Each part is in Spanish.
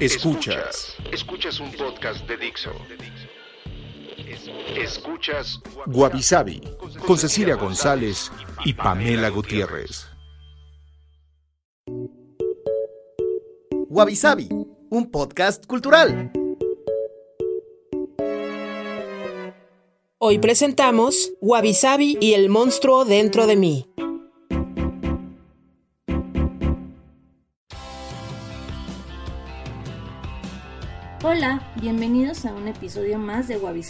Escuchas. Escuchas un podcast de Dixo. Escuchas Guavi con Cecilia González y Pamela Gutiérrez. Wabi un podcast cultural. Hoy presentamos Wabi y el monstruo dentro de mí. Hola, bienvenidos a un episodio más de Wabi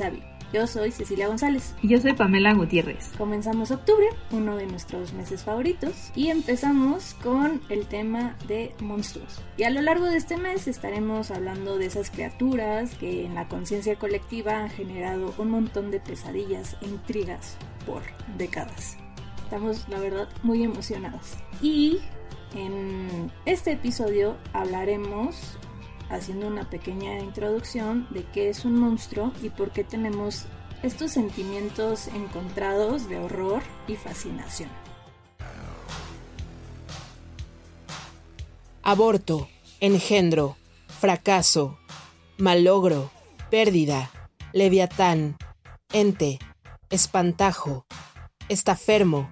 yo soy Cecilia González. Y yo soy Pamela Gutiérrez. Comenzamos octubre, uno de nuestros meses favoritos, y empezamos con el tema de monstruos. Y a lo largo de este mes estaremos hablando de esas criaturas que en la conciencia colectiva han generado un montón de pesadillas e intrigas por décadas. Estamos, la verdad, muy emocionados. Y en este episodio hablaremos haciendo una pequeña introducción de qué es un monstruo y por qué tenemos estos sentimientos encontrados de horror y fascinación. Aborto, engendro, fracaso, malogro, pérdida, leviatán, ente, espantajo, estafermo,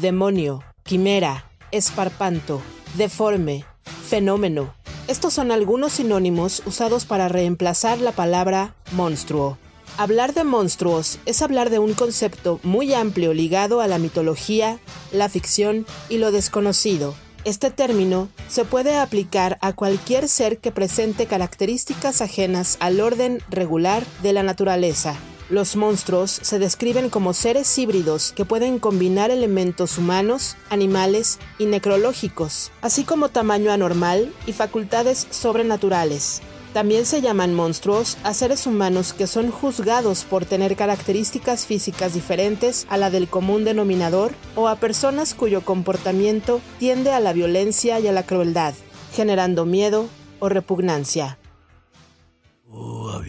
demonio, quimera, esparpanto, deforme, fenómeno, estos son algunos sinónimos usados para reemplazar la palabra monstruo. Hablar de monstruos es hablar de un concepto muy amplio ligado a la mitología, la ficción y lo desconocido. Este término se puede aplicar a cualquier ser que presente características ajenas al orden regular de la naturaleza, los monstruos se describen como seres híbridos que pueden combinar elementos humanos, animales y necrológicos, así como tamaño anormal y facultades sobrenaturales. También se llaman monstruos a seres humanos que son juzgados por tener características físicas diferentes a la del común denominador o a personas cuyo comportamiento tiende a la violencia y a la crueldad, generando miedo o repugnancia. Oh,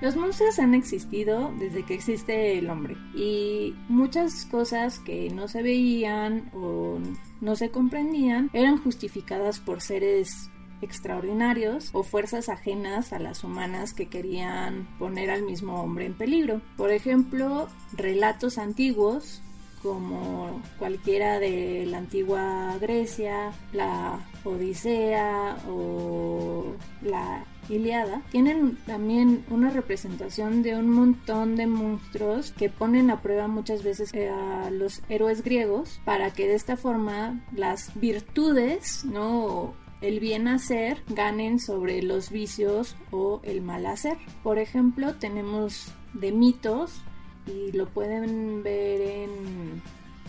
Los monstruos han existido desde que existe el hombre y muchas cosas que no se veían o no se comprendían eran justificadas por seres extraordinarios o fuerzas ajenas a las humanas que querían poner al mismo hombre en peligro. Por ejemplo, relatos antiguos como cualquiera de la antigua Grecia, la Odisea o la Iliada, tienen también una representación de un montón de monstruos que ponen a prueba muchas veces a los héroes griegos para que de esta forma las virtudes, ¿no? el bien hacer ganen sobre los vicios o el mal hacer. Por ejemplo, tenemos de mitos y lo pueden ver en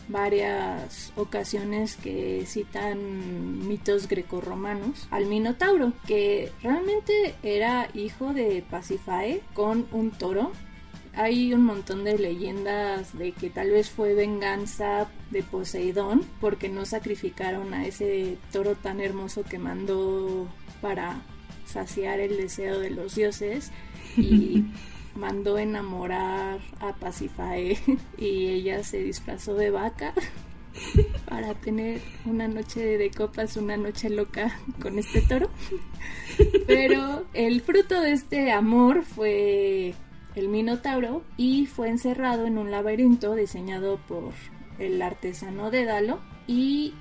varias ocasiones que citan mitos grecorromanos al Minotauro, que realmente era hijo de Pasifae con un toro. Hay un montón de leyendas de que tal vez fue venganza de Poseidón porque no sacrificaron a ese toro tan hermoso que mandó para saciar el deseo de los dioses y mandó enamorar a Pasifae y ella se disfrazó de vaca para tener una noche de copas, una noche loca con este toro. Pero el fruto de este amor fue el Minotauro y fue encerrado en un laberinto diseñado por el artesano Dédalo y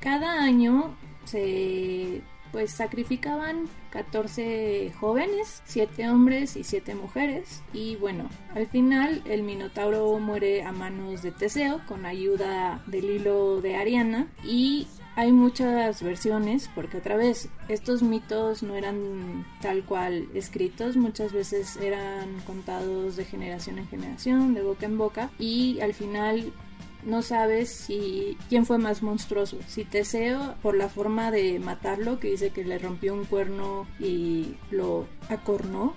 cada año se pues sacrificaban 14 jóvenes, 7 hombres y 7 mujeres. Y bueno, al final el Minotauro muere a manos de Teseo con ayuda del hilo de Ariana. Y hay muchas versiones porque otra vez estos mitos no eran tal cual escritos, muchas veces eran contados de generación en generación, de boca en boca. Y al final no sabes si quién fue más monstruoso, si Teseo por la forma de matarlo, que dice que le rompió un cuerno y lo acornó,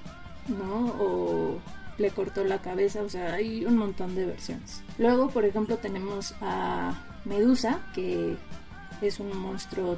¿no? O le cortó la cabeza, o sea, hay un montón de versiones. Luego, por ejemplo, tenemos a Medusa, que es un monstruo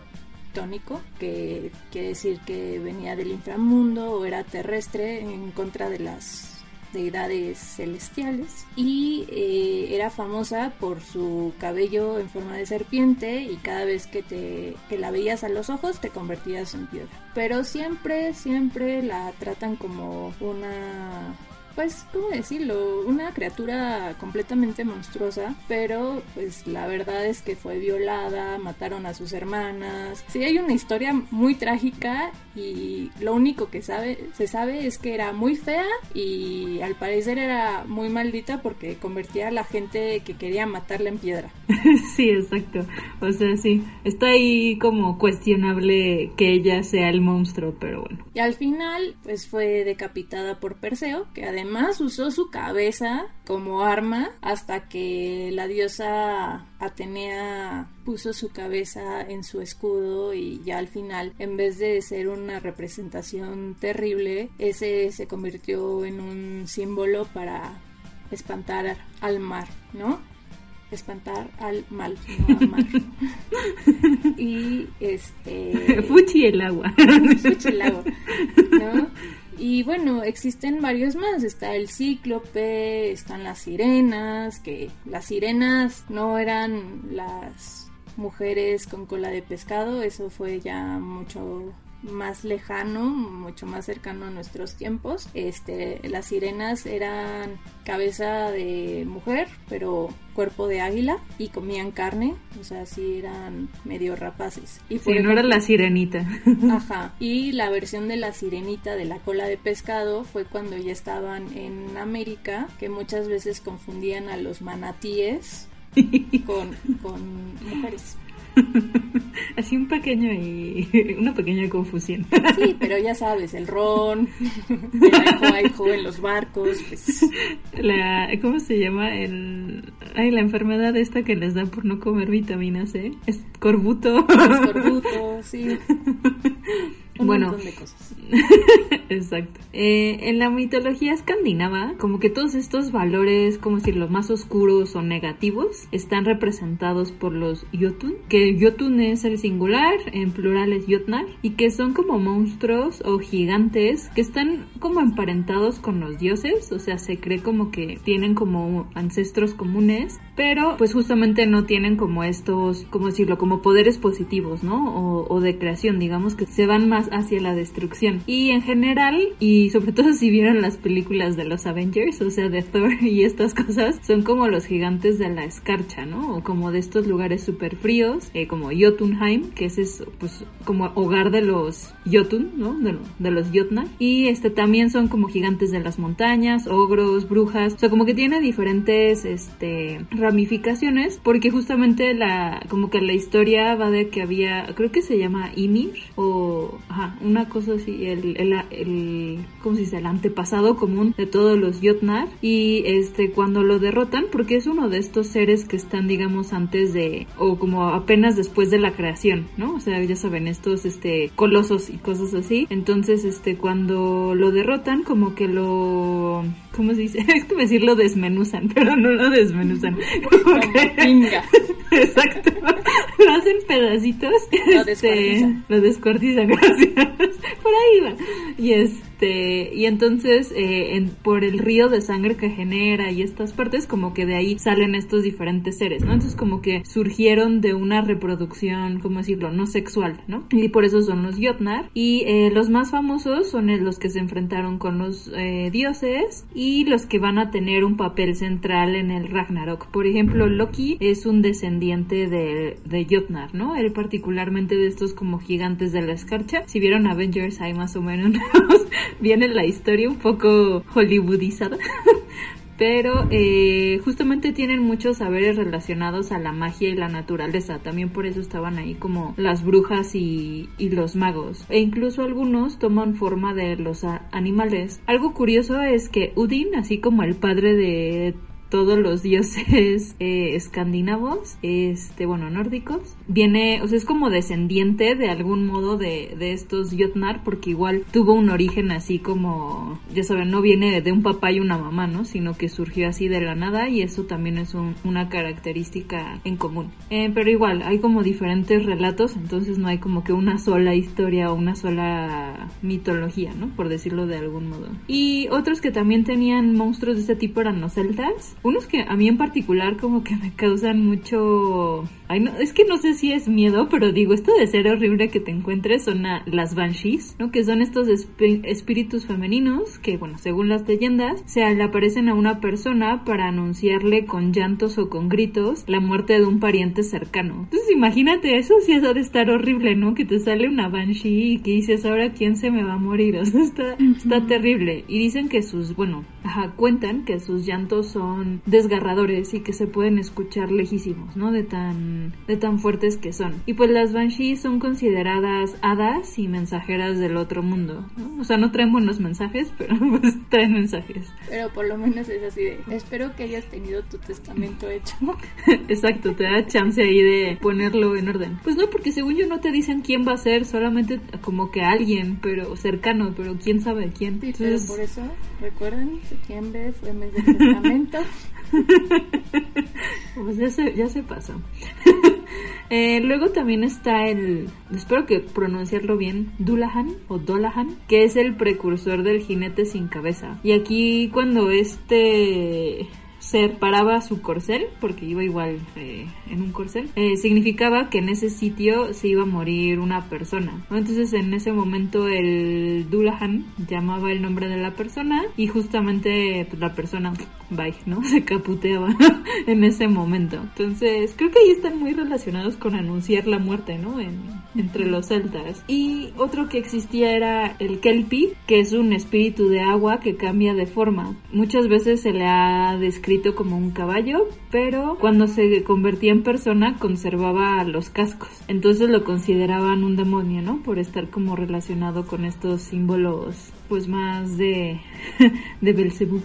tónico, que quiere decir que venía del inframundo o era terrestre en contra de las deidades celestiales y eh, era famosa por su cabello en forma de serpiente y cada vez que te que la veías a los ojos te convertías en piedra. Pero siempre siempre la tratan como una pues, ¿cómo decirlo? Una criatura completamente monstruosa, pero pues la verdad es que fue violada, mataron a sus hermanas. Sí, hay una historia muy trágica y lo único que sabe, se sabe es que era muy fea y al parecer era muy maldita porque convertía a la gente que quería matarla en piedra. sí, exacto. O sea, sí, está ahí como cuestionable que ella sea el monstruo, pero bueno. Y al final, pues fue decapitada por Perseo, que además además usó su cabeza como arma hasta que la diosa Atenea puso su cabeza en su escudo y ya al final, en vez de ser una representación terrible, ese se convirtió en un símbolo para espantar al mar, ¿no? espantar al mal, no al mar. y este. Fuchi el agua. Fuchi el agua, ¿no? Y bueno, existen varios más. Está el cíclope, están las sirenas, que las sirenas no eran las mujeres con cola de pescado, eso fue ya mucho más lejano, mucho más cercano a nuestros tiempos. Este, las sirenas eran cabeza de mujer, pero cuerpo de águila y comían carne, o sea, sí eran medio rapaces. Y sí, no era la sirenita. Ajá. Y la versión de la sirenita de la cola de pescado fue cuando ya estaban en América, que muchas veces confundían a los manatíes con, con mujeres. Así un pequeño y una pequeña confusión. Sí, pero ya sabes, el ron, el en los barcos, pues. La, ¿Cómo se llama? El, ay, la enfermedad esta que les da por no comer vitamina C. Es corbuto. corbuto, sí. Bueno, exacto. Eh, en la mitología escandinava, como que todos estos valores, como si los más oscuros o negativos, están representados por los Jotun, que Jotun es el singular, en plural es Jotnar, y que son como monstruos o gigantes que están como emparentados con los dioses, o sea, se cree como que tienen como ancestros comunes, pero pues justamente no tienen como estos, como decirlo, como poderes positivos, ¿no? O, o de creación, digamos que se van más hacia la destrucción. Y en general, y sobre todo si vieron las películas de los Avengers, o sea, de Thor y estas cosas, son como los gigantes de la escarcha, ¿no? O como de estos lugares súper fríos, eh, como Jotunheim, que es eso, pues como hogar de los Jotun, ¿no? De, los Jotnar. Y este también son como gigantes de las montañas, ogros, brujas, o sea, como que tiene diferentes este ramificaciones, porque justamente la como que la historia va de que había, creo que se llama Ymir o una cosa así, el, el, el, ¿cómo se dice? El antepasado común de todos los Jotnar y este cuando lo derrotan, porque es uno de estos seres que están, digamos, antes de, o como apenas después de la creación, ¿no? O sea, ya saben, estos, este, colosos y cosas así. Entonces, este, cuando lo derrotan, como que lo, ¿cómo se dice? Es como decir lo desmenuzan, pero no lo desmenuzan. Como que... Exacto. Lo hacen pedacitos. Lo este, descuartizan. Lo descuartizan, gracias. Por ahí va. Y es este, y entonces eh, por el río de sangre que genera y estas partes, como que de ahí salen estos diferentes seres, ¿no? Entonces como que surgieron de una reproducción, ¿cómo decirlo? No sexual, ¿no? Y por eso son los Jotnar. Y eh, los más famosos son los que se enfrentaron con los eh, dioses y los que van a tener un papel central en el Ragnarok. Por ejemplo, Loki es un descendiente de, de Jotnar, ¿no? Él particularmente de estos como gigantes de la escarcha. Si vieron Avengers hay más o menos viene la historia un poco hollywoodizada. pero eh, justamente tienen muchos saberes relacionados a la magia y la naturaleza. También por eso estaban ahí como las brujas y, y los magos. E incluso algunos toman forma de los animales. Algo curioso es que Udin, así como el padre de todos los dioses eh, escandinavos, este, bueno, nórdicos. Viene, o sea, es como descendiente de algún modo de, de estos Jotnar, porque igual tuvo un origen así como, ya saben, no viene de un papá y una mamá, ¿no? Sino que surgió así de la nada y eso también es una característica en común. Eh, pero igual, hay como diferentes relatos, entonces no hay como que una sola historia o una sola mitología, ¿no? Por decirlo de algún modo. Y otros que también tenían monstruos de este tipo eran los celtas unos que a mí en particular como que me causan mucho... Ay, no, es que no sé si es miedo, pero digo, esto de ser horrible que te encuentres son las banshees, ¿no? Que son estos espíritus femeninos que, bueno, según las leyendas, se le aparecen a una persona para anunciarle con llantos o con gritos la muerte de un pariente cercano. Entonces imagínate, eso sí ha de estar horrible, ¿no? Que te sale una banshee y que dices, ahora quién se me va a morir. O sea, está, está terrible. Y dicen que sus, bueno, ajá, cuentan que sus llantos son desgarradores y que se pueden escuchar lejísimos, ¿no? De tan, de tan fuertes que son. Y pues las Banshees son consideradas hadas y mensajeras del otro mundo, ¿no? O sea, no traen buenos mensajes, pero pues traen mensajes. Pero por lo menos es así de, espero que hayas tenido tu testamento hecho. Exacto, te da chance ahí de ponerlo en orden. Pues no, porque según yo no te dicen quién va a ser, solamente como que alguien, pero cercano, pero quién sabe quién. Sí, pero por eso, recuerden, septiembre fue mes de testamento. pues ya se, ya se pasó. Eh, luego también está el, espero que pronunciarlo bien, Dulahan o Dolahan, que es el precursor del jinete sin cabeza. Y aquí cuando este ser paraba su corcel, porque iba igual eh, en un corcel, eh, significaba que en ese sitio se iba a morir una persona. Entonces en ese momento el Dulahan llamaba el nombre de la persona y justamente pues, la persona bye, ¿no? Se caputeaba en ese momento. Entonces, creo que ahí están muy relacionados con anunciar la muerte, ¿no? entre los celtas. Y otro que existía era el Kelpie, que es un espíritu de agua que cambia de forma. Muchas veces se le ha descrito como un caballo, pero cuando se convertía en persona conservaba los cascos. Entonces lo consideraban un demonio, ¿no? Por estar como relacionado con estos símbolos pues más de, de Belzebub.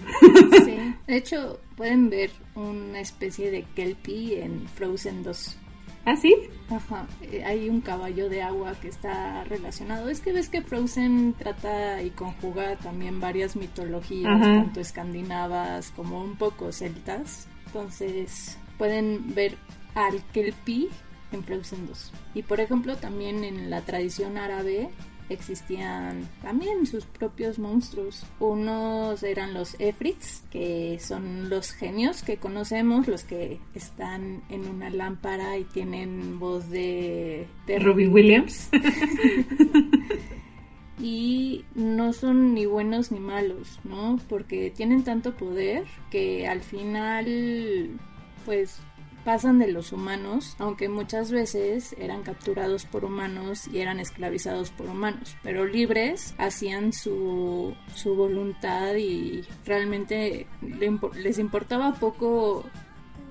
Sí. De hecho, pueden ver una especie de Kelpie en Frozen 2. ¿Ah, sí? Ajá. Eh, hay un caballo de agua que está relacionado. Es que ves que Frozen trata y conjuga también varias mitologías, tanto escandinavas como un poco celtas. Entonces, pueden ver al Kelpie en Frozen 2. Y por ejemplo, también en la tradición árabe existían también sus propios monstruos. Unos eran los Efrits, que son los genios que conocemos, los que están en una lámpara y tienen voz de, de Robin Williams. y no son ni buenos ni malos, ¿no? Porque tienen tanto poder que al final pues pasan de los humanos, aunque muchas veces eran capturados por humanos y eran esclavizados por humanos, pero libres hacían su, su voluntad y realmente les importaba poco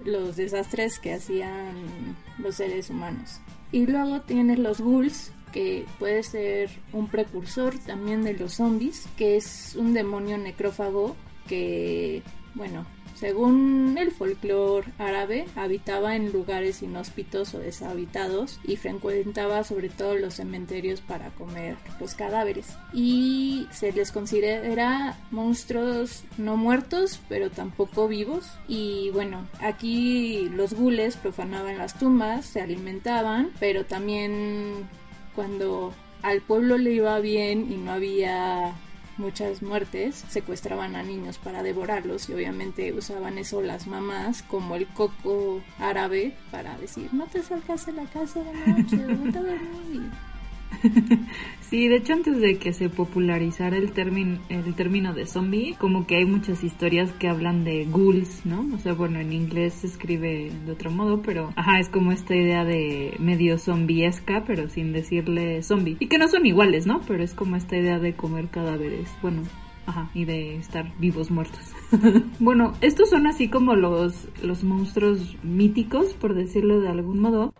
los desastres que hacían los seres humanos. Y luego tienes los ghouls, que puede ser un precursor también de los zombies, que es un demonio necrófago que, bueno, según el folclore árabe, habitaba en lugares inhóspitos o deshabitados y frecuentaba sobre todo los cementerios para comer los cadáveres. Y se les considera monstruos no muertos, pero tampoco vivos. Y bueno, aquí los gules profanaban las tumbas, se alimentaban, pero también cuando al pueblo le iba bien y no había muchas muertes, secuestraban a niños para devorarlos y obviamente usaban eso las mamás como el coco árabe para decir no te salgas de la casa de noche, no te Sí, de hecho antes de que se popularizara el término el término de zombie, como que hay muchas historias que hablan de ghouls, ¿no? O sea, bueno, en inglés se escribe de otro modo, pero ajá, es como esta idea de medio zombiesca, pero sin decirle zombie. Y que no son iguales, ¿no? Pero es como esta idea de comer cadáveres. Bueno, Ajá, y de estar vivos muertos. bueno, estos son así como los, los monstruos míticos, por decirlo de algún modo.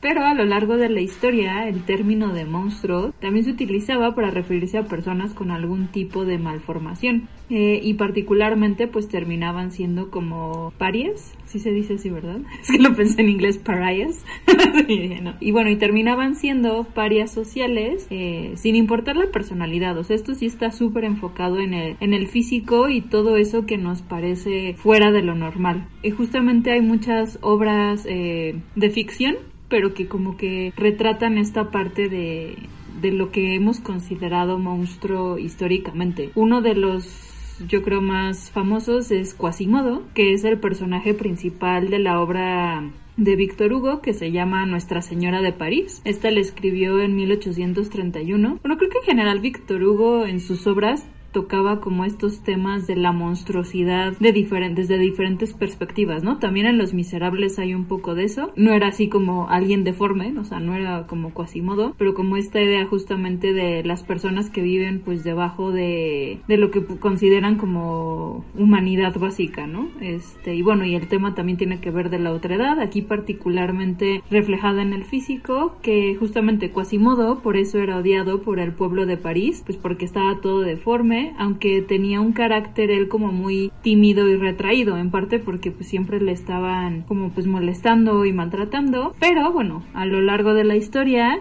Pero a lo largo de la historia, el término de monstruo también se utilizaba para referirse a personas con algún tipo de malformación. Eh, y particularmente pues terminaban siendo como parias, si se dice así, ¿verdad? Es que lo pensé en inglés, parias. y, bueno, y terminaban siendo parias sociales eh, sin importar la personalidad. O sea, esto sí está súper enfocado en el, en el físico y todo eso que nos parece fuera de lo normal. Y justamente hay muchas obras eh, de ficción pero que como que retratan esta parte de, de lo que hemos considerado monstruo históricamente. Uno de los yo creo más famosos es Quasimodo, que es el personaje principal de la obra de Víctor Hugo que se llama Nuestra Señora de París. Esta la escribió en 1831. Bueno, creo que en general Víctor Hugo en sus obras tocaba como estos temas de la monstruosidad de diferentes, desde diferentes perspectivas, ¿no? También en Los Miserables hay un poco de eso. No era así como alguien deforme, o sea, no era como Quasimodo, pero como esta idea justamente de las personas que viven pues debajo de, de lo que consideran como humanidad básica, ¿no? Este, y bueno, y el tema también tiene que ver de la otra edad, aquí particularmente reflejada en el físico, que justamente Quasimodo por eso era odiado por el pueblo de París, pues porque estaba todo deforme, aunque tenía un carácter él como muy tímido y retraído, en parte porque pues siempre le estaban como pues molestando y maltratando, pero bueno, a lo largo de la historia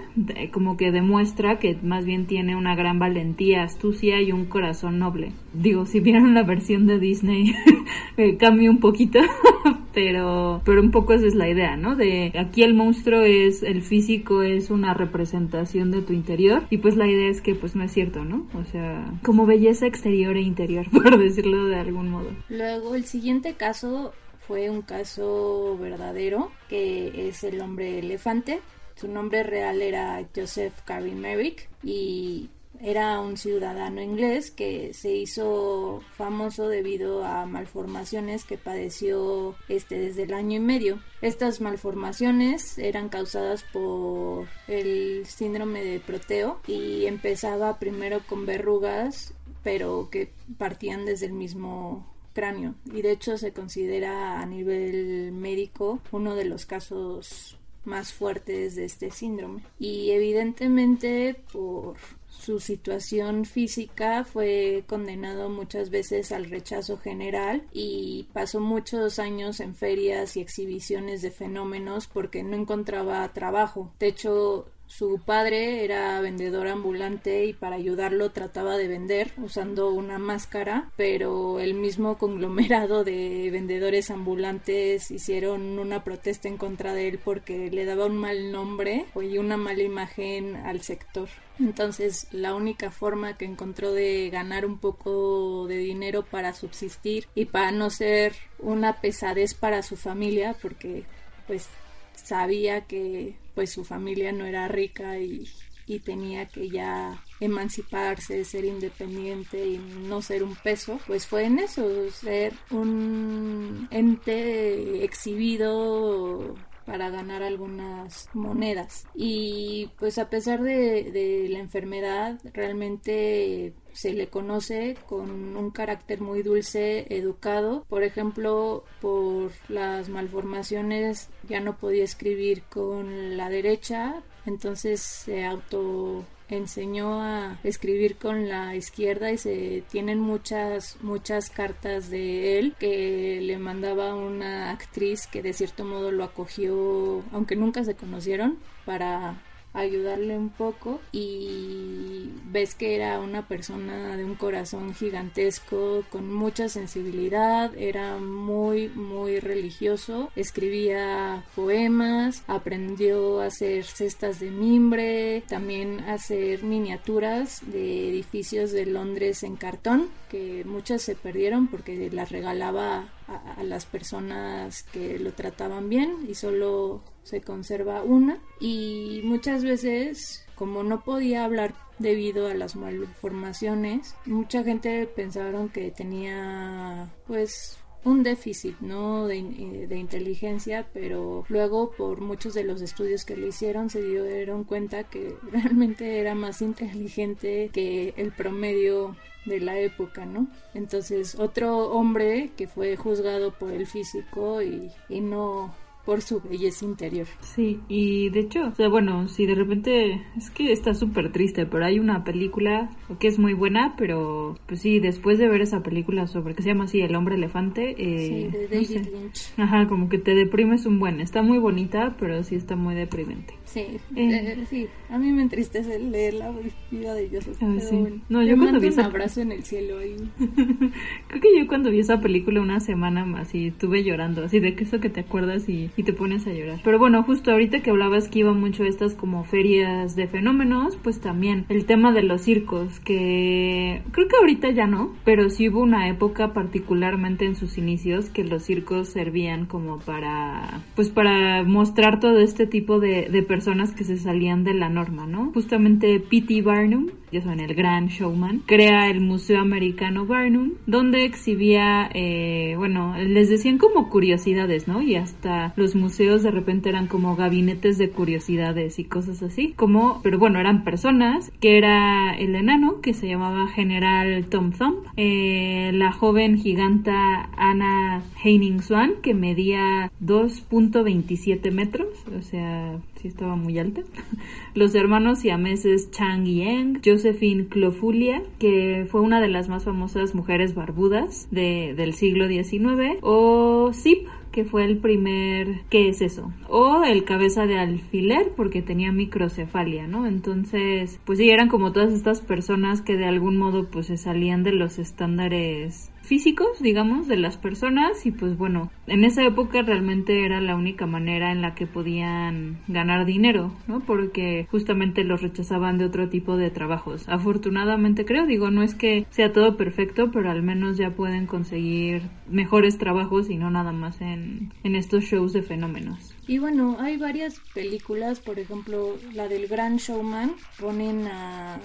como que demuestra que más bien tiene una gran valentía, astucia y un corazón noble. Digo, si vieron la versión de Disney, cambia un poquito, pero, pero un poco esa es la idea, ¿no? De aquí el monstruo es, el físico es una representación de tu interior y pues la idea es que pues no es cierto, ¿no? O sea, como belleza exterior e interior, por decirlo de algún modo. Luego el siguiente caso fue un caso verdadero, que es el hombre elefante. Su nombre real era Joseph Carey Merrick y era un ciudadano inglés que se hizo famoso debido a malformaciones que padeció este desde el año y medio. Estas malformaciones eran causadas por el síndrome de Proteo y empezaba primero con verrugas, pero que partían desde el mismo cráneo y de hecho se considera a nivel médico uno de los casos más fuertes de este síndrome y evidentemente por su situación física fue condenado muchas veces al rechazo general y pasó muchos años en ferias y exhibiciones de fenómenos porque no encontraba trabajo. De hecho, su padre era vendedor ambulante y para ayudarlo trataba de vender usando una máscara, pero el mismo conglomerado de vendedores ambulantes hicieron una protesta en contra de él porque le daba un mal nombre y una mala imagen al sector. Entonces la única forma que encontró de ganar un poco de dinero para subsistir y para no ser una pesadez para su familia, porque pues sabía que pues su familia no era rica y, tenía que ya emanciparse, ser independiente y no ser un peso, pues fue en eso, ser un ente exhibido para ganar algunas monedas. Y pues a pesar de, la enfermedad, realmente se le conoce con un carácter muy dulce, educado. Por ejemplo, por las malformaciones ya no podía escribir con la derecha, entonces se auto enseñó a escribir con la izquierda y se tienen muchas muchas cartas de él que le mandaba una actriz que de cierto modo lo acogió aunque nunca se conocieron para ayudarle un poco y ves que era una persona de un corazón gigantesco con mucha sensibilidad era muy muy religioso escribía poemas aprendió a hacer cestas de mimbre también a hacer miniaturas de edificios de Londres en cartón que muchas se perdieron porque las regalaba a, las personas que lo trataban bien y solo se conserva una y muchas veces como no podía hablar debido a las malformaciones mucha gente pensaron que tenía pues un déficit no de, eh, de, inteligencia pero luego por muchos de los estudios que le hicieron se dieron cuenta que realmente era más inteligente que el promedio de la época, ¿no? Entonces otro hombre que fue juzgado por el físico y, y no por su belleza interior. Sí, y de hecho, o sea, bueno, si de repente es que está súper triste, pero hay una película que es muy buena, pero pues sí, después de ver esa película sobre que se llama así El hombre elefante, eh, sí, de David Lynch. Ajá, como que te deprimes un buen. Está muy bonita, pero sí está muy deprimente. Sí, eh. eh sí, a mí me entristece leer la vida de Joseph. Ah, sí. No, yo cuando vi un abrazo en el cielo ahí. Creo que yo cuando vi esa película una semana así estuve llorando, así de que eso que te acuerdas y y te pones a llorar. Pero bueno, justo ahorita que hablabas que iba mucho estas como ferias de fenómenos, pues también el tema de los circos, que creo que ahorita ya no, pero sí hubo una época particularmente en sus inicios que los circos servían como para, pues para mostrar todo este tipo de, de personas que se salían de la norma, ¿no? Justamente P.T. Barnum, ya saben, el gran showman, crea el Museo Americano Barnum, donde exhibía, eh, bueno, les decían como curiosidades, ¿no? Y hasta los museos de repente eran como gabinetes de curiosidades y cosas así, como, pero bueno, eran personas, que era el enano, que se llamaba General Tom Thumb, eh, la joven giganta Anna Heining Swan, que medía 2.27 metros, o sea, sí estaba muy alta. Los hermanos siameses Chang Yang, Josephine Clofulia, que fue una de las más famosas mujeres barbudas de, del siglo XIX, o Zip, que fue el primer, ¿qué es eso? O el cabeza de alfiler porque tenía microcefalia, ¿no? Entonces, pues sí, eran como todas estas personas que de algún modo pues se salían de los estándares físicos, digamos, de las personas y pues bueno, en esa época realmente era la única manera en la que podían ganar dinero, ¿no? Porque justamente los rechazaban de otro tipo de trabajos. Afortunadamente creo, digo, no es que sea todo perfecto, pero al menos ya pueden conseguir mejores trabajos y no nada más en, en estos shows de fenómenos. Y bueno, hay varias películas, por ejemplo, la del Gran Showman, ponen a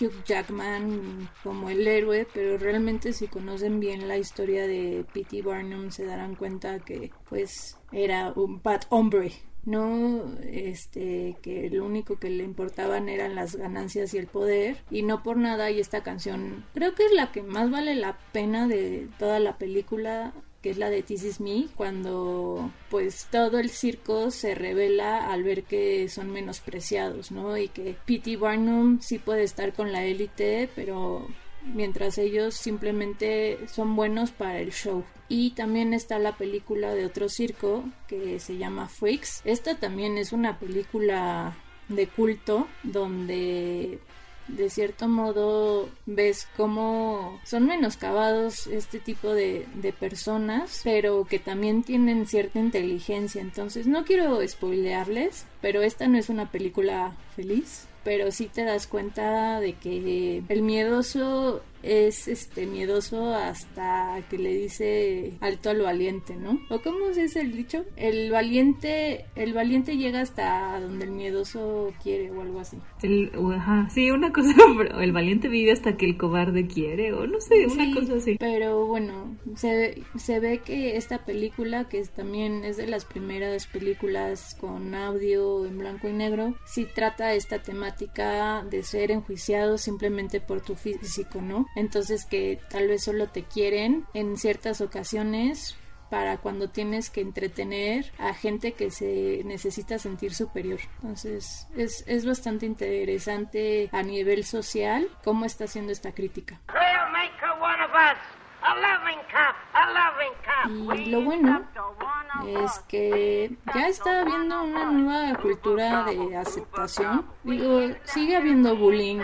Hugh Jackman como el héroe, pero realmente si conocen bien la historia de P.T. Barnum se darán cuenta que pues era un bad hombre, no este que lo único que le importaban eran las ganancias y el poder y no por nada y esta canción creo que es la que más vale la pena de toda la película que es la de This Is Me, cuando pues todo el circo se revela al ver que son menospreciados, ¿no? Y que P.T. Barnum sí puede estar con la élite, pero mientras ellos simplemente son buenos para el show. Y también está la película de otro circo que se llama Freaks. Esta también es una película de culto donde de cierto modo ves cómo son menoscabados este tipo de, de, personas, pero que también tienen cierta inteligencia. Entonces no quiero spoilearles, pero esta no es una película feliz, pero sí te das cuenta de que el miedoso es este miedoso hasta que le dice alto al valiente, ¿no? ¿O cómo es el dicho? El valiente, el valiente llega hasta donde el miedoso quiere o algo así. El, ajá, sí, una cosa, el valiente vive hasta que el cobarde quiere o no sé, una cosa así. Pero bueno, se, se ve que esta película, que también es de las primeras películas con audio en blanco y negro, sí trata esta temática de ser enjuiciado simplemente por tu físico, ¿no? Entonces que tal vez solo te quieren en ciertas ocasiones para cuando tienes que entretener a gente que se necesita sentir superior. Entonces es, es bastante interesante a nivel social cómo está haciendo esta crítica. Y lo bueno es que ya está habiendo una nueva cultura de aceptación. Digo, sigue habiendo bullying,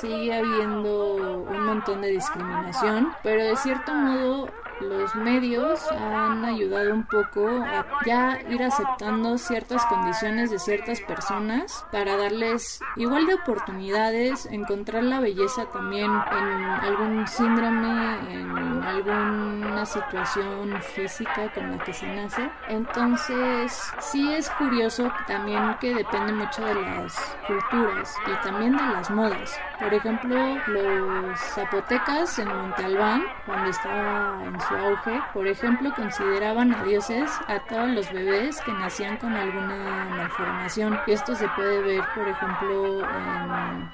sigue habiendo un montón de discriminación, pero de cierto modo los medios han ayudado un poco a ya ir aceptando ciertas condiciones de ciertas personas para darles igual de oportunidades, encontrar la belleza también en algún síndrome, en alguna situación física con la que se nace. Entonces, sí es curioso también que depende mucho de las culturas y también de las modas Por ejemplo, los zapotecas en Monte Albán, cuando estaba en su auge, por ejemplo, consideraban a dioses a todos los bebés que nacían con alguna malformación. Esto se puede ver, por ejemplo, en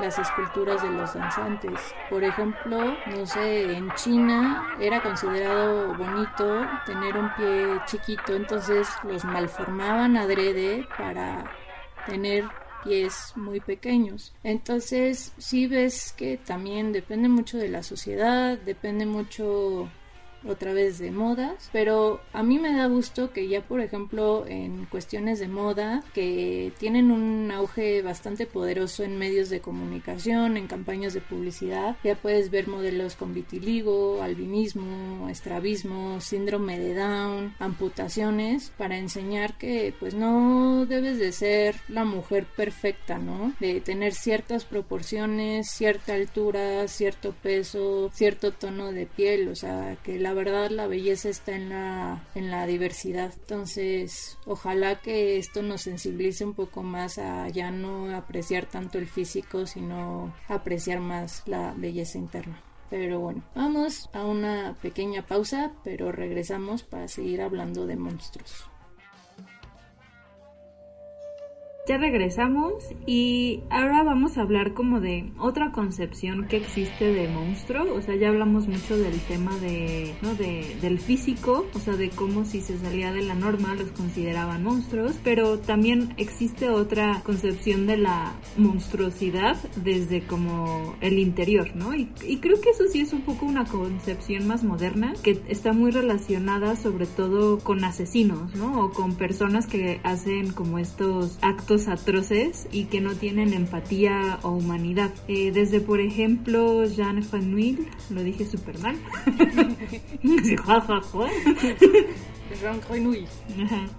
las esculturas de los danzantes. Por ejemplo, no sé, en China era considerado bonito tener un pie chiquito, entonces los malformaban adrede para tener pies muy pequeños. Entonces, si ves que también depende mucho de la sociedad, depende mucho otra vez de modas, pero a mí me da gusto que ya por ejemplo en cuestiones de moda que tienen un auge bastante poderoso en medios de comunicación, en campañas de publicidad, ya puedes ver modelos con vitiligo, albinismo, estrabismo, síndrome de Down, amputaciones para enseñar que pues no debes de ser la mujer perfecta, ¿no? De tener ciertas proporciones, cierta altura, cierto peso, cierto tono de piel, o sea, que la verdad la belleza está en la, en la diversidad. Entonces, ojalá que esto nos sensibilice un poco más a ya no apreciar tanto el físico, sino apreciar más la belleza interna. Pero bueno, vamos a una pequeña pausa, pero regresamos para seguir hablando de monstruos. Ya regresamos y ahora vamos a hablar como de otra concepción que existe de monstruo, o sea, ya hablamos mucho del tema de, ¿no? de del físico, o sea, de cómo si se salía de la norma los consideraban monstruos, pero también existe otra concepción de la monstruosidad desde como el interior, ¿no? Y, y creo que eso sí es un poco una concepción más moderna que está muy relacionada sobre todo con asesinos, ¿no? O con personas que hacen como estos actos atroces y que no tienen empatía o humanidad. Eh, desde, por ejemplo, Jean Renoir, lo dije súper mal. Jean Grenouille.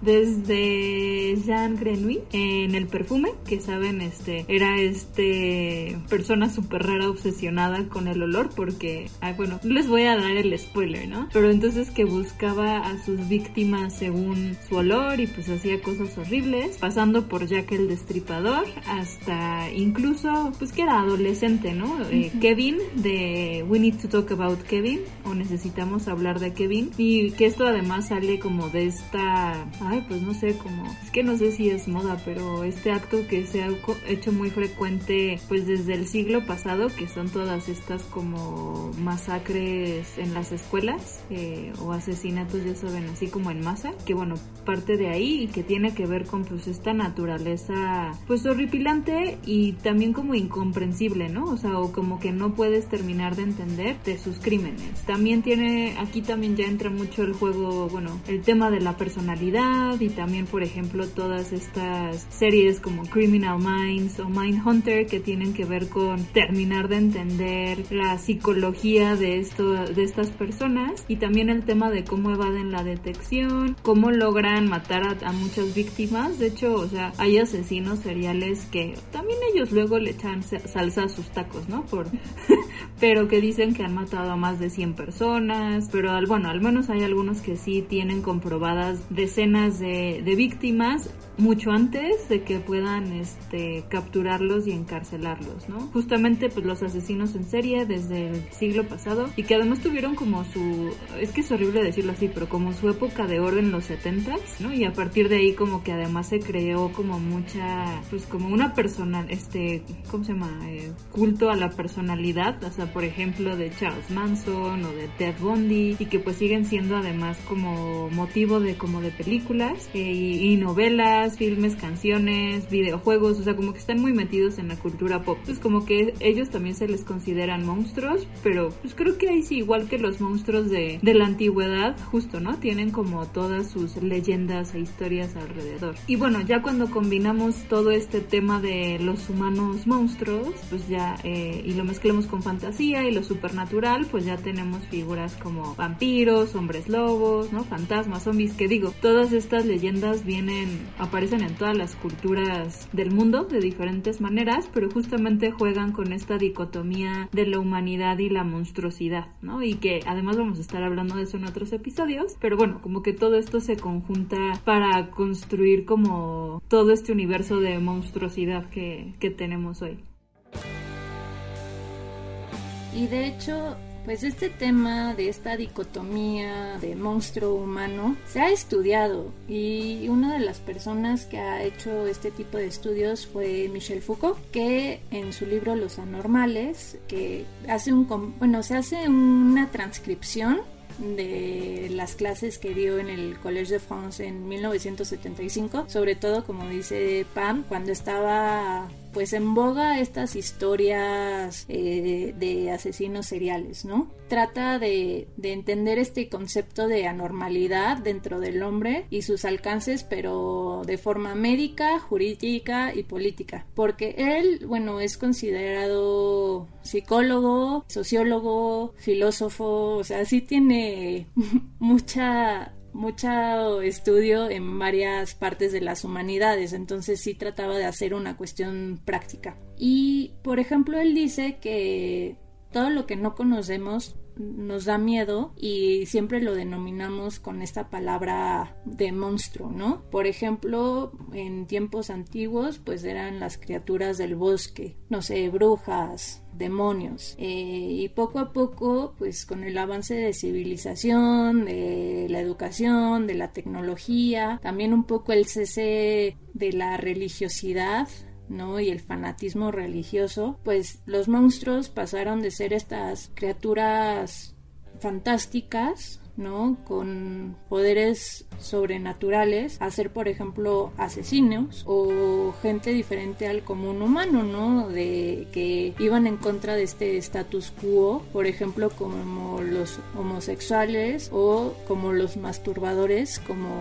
Desde Jean Grenouille en el perfume, que saben, este era este persona súper rara obsesionada con el olor porque, ay, bueno, no les voy a dar el spoiler, ¿no? Pero entonces que buscaba a sus víctimas según su olor y pues hacía cosas horribles, pasando por Jack el Destripador hasta incluso, pues que era adolescente, ¿no? Eh, Kevin de We Need to Talk About Kevin o necesitamos hablar de Kevin y que esto además sale como de esta, ay, pues no sé, como, es que no sé si es moda, pero este acto que se ha hecho muy frecuente pues desde el siglo pasado, que son todas estas como masacres en las escuelas eh, o asesinatos, ya saben, así como en masa, que bueno, parte de ahí y que tiene que ver con pues esta naturaleza pues horripilante y también como incomprensible, ¿no? O sea, o como que no puedes terminar de entender de sus crímenes. También tiene, aquí también ya entra mucho el juego, bueno, el tema de la personalidad y también, por ejemplo, todas estas series como Criminal Minds o Mindhunter que tienen que ver con terminar de entender la psicología de esto, de estas personas y también el tema de cómo evaden la detección, cómo logran matar a, a muchas víctimas. De hecho, o sea, hay asesinos seriales que también ellos luego le echan salsa a sus tacos, ¿no? Por pero que dicen que han matado a más de 100 personas, pero al, bueno, al menos hay algunos que sí comprobadas decenas de, de víctimas mucho antes de que puedan este capturarlos y encarcelarlos, ¿no? Justamente pues los asesinos en serie desde el siglo pasado y que además tuvieron como su es que es horrible decirlo así, pero como su época de oro en los 70 ¿no? Y a partir de ahí como que además se creó como mucha pues como una persona este ¿cómo se llama? Eh, culto a la personalidad, o sea, por ejemplo, de Charles Manson o de Ted Bundy y que pues siguen siendo además como motivo de como de películas eh, y novelas filmes, canciones, videojuegos, o sea, como que están muy metidos en la cultura pop. Pues como que ellos también se les consideran monstruos, pero pues creo que ahí sí, igual que los monstruos de, de la antigüedad, justo, ¿no? Tienen como todas sus leyendas e historias alrededor. Y bueno, ya cuando combinamos todo este tema de los humanos monstruos, pues ya, eh, y lo mezclamos con fantasía y lo supernatural, pues ya tenemos figuras como vampiros, hombres lobos, ¿no? Fantasmas, zombies, que digo, todas estas leyendas vienen, aparecen en todas las culturas del mundo de diferentes maneras, pero justamente juegan con esta dicotomía de la humanidad y la monstruosidad, ¿no? Y que además vamos a estar hablando de eso en otros episodios, pero bueno, como que todo esto se conjunta para construir como todo este universo de monstruosidad que, que tenemos hoy. Y de hecho, pues este tema de esta dicotomía de monstruo humano se ha estudiado y una de las personas que ha hecho este tipo de estudios fue Michel Foucault, que en su libro Los Anormales, que hace un, bueno, se hace una transcripción de las clases que dio en el Collège de France en 1975, sobre todo como dice Pam, cuando estaba pues en boga estas historias eh, de asesinos seriales, ¿no? Trata de, de, entender este concepto de anormalidad dentro del hombre y sus alcances, pero de forma médica, jurídica y política. Porque él, bueno, es considerado psicólogo, sociólogo, filósofo, o sea, sí tiene mucha mucho estudio en varias partes de las humanidades, entonces sí trataba de hacer una cuestión práctica. Y, por ejemplo, él dice que todo lo que no conocemos nos da miedo y siempre lo denominamos con esta palabra de monstruo, ¿no? Por ejemplo, en tiempos antiguos, pues eran las criaturas del bosque, no sé, brujas, demonios. Eh, y poco a poco, pues con el avance de civilización, de la educación, de la tecnología, también un poco el cese de la religiosidad, ¿no? y el fanatismo religioso, pues los monstruos pasaron de ser estas criaturas fantásticas ¿no? Con poderes sobrenaturales, a ser, por ejemplo, asesinos o gente diferente al común humano, ¿no? De que iban en contra de este status quo, por ejemplo, como los homosexuales o como los masturbadores, como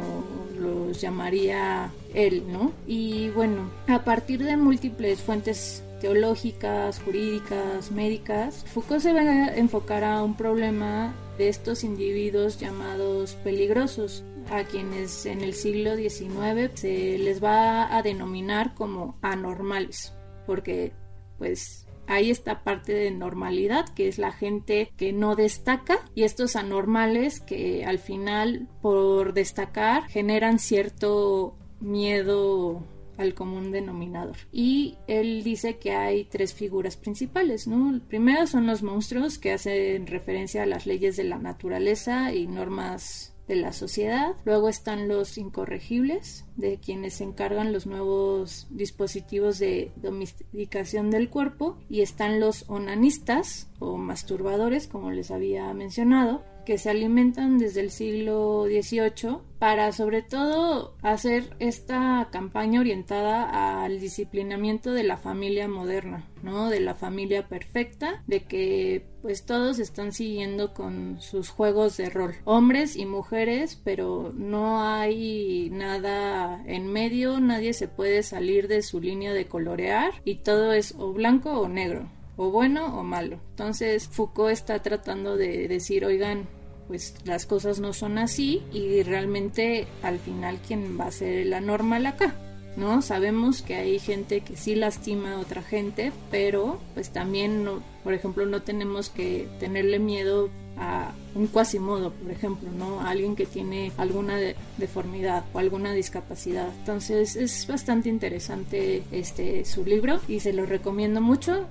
los llamaría él, ¿no? Y bueno, a partir de múltiples fuentes teológicas, jurídicas, médicas, Foucault se va a enfocar a un problema de estos individuos llamados peligrosos, a quienes en el siglo XIX se les va a denominar como anormales, porque pues hay esta parte de normalidad que es la gente que no destaca y estos anormales que al final por destacar generan cierto miedo al común denominador. Y él dice que hay tres figuras principales, ¿no? Primero son los monstruos que hacen referencia a las leyes de la naturaleza y normas de la sociedad. Luego están los incorregibles, de quienes se encargan los nuevos dispositivos de domesticación del cuerpo. Y están los onanistas o masturbadores, como les había mencionado, que se alimentan desde el siglo XVIII para sobre todo hacer esta campaña orientada al disciplinamiento de la familia moderna, ¿no? De la familia perfecta, de que pues todos están siguiendo con sus juegos de rol, hombres y mujeres, pero no hay nada en medio, nadie se puede salir de su línea de colorear y todo es o blanco o negro o bueno o malo. Entonces Foucault está tratando de decir, oigan, pues las cosas no son así y realmente al final quién va a ser la normal acá. ¿no? Sabemos que hay gente que sí lastima a otra gente, pero pues también, no, por ejemplo, no tenemos que tenerle miedo a un cuasimodo, por ejemplo, ¿no? A alguien que tiene alguna deformidad o alguna discapacidad. Entonces es bastante interesante este su libro y se lo recomiendo mucho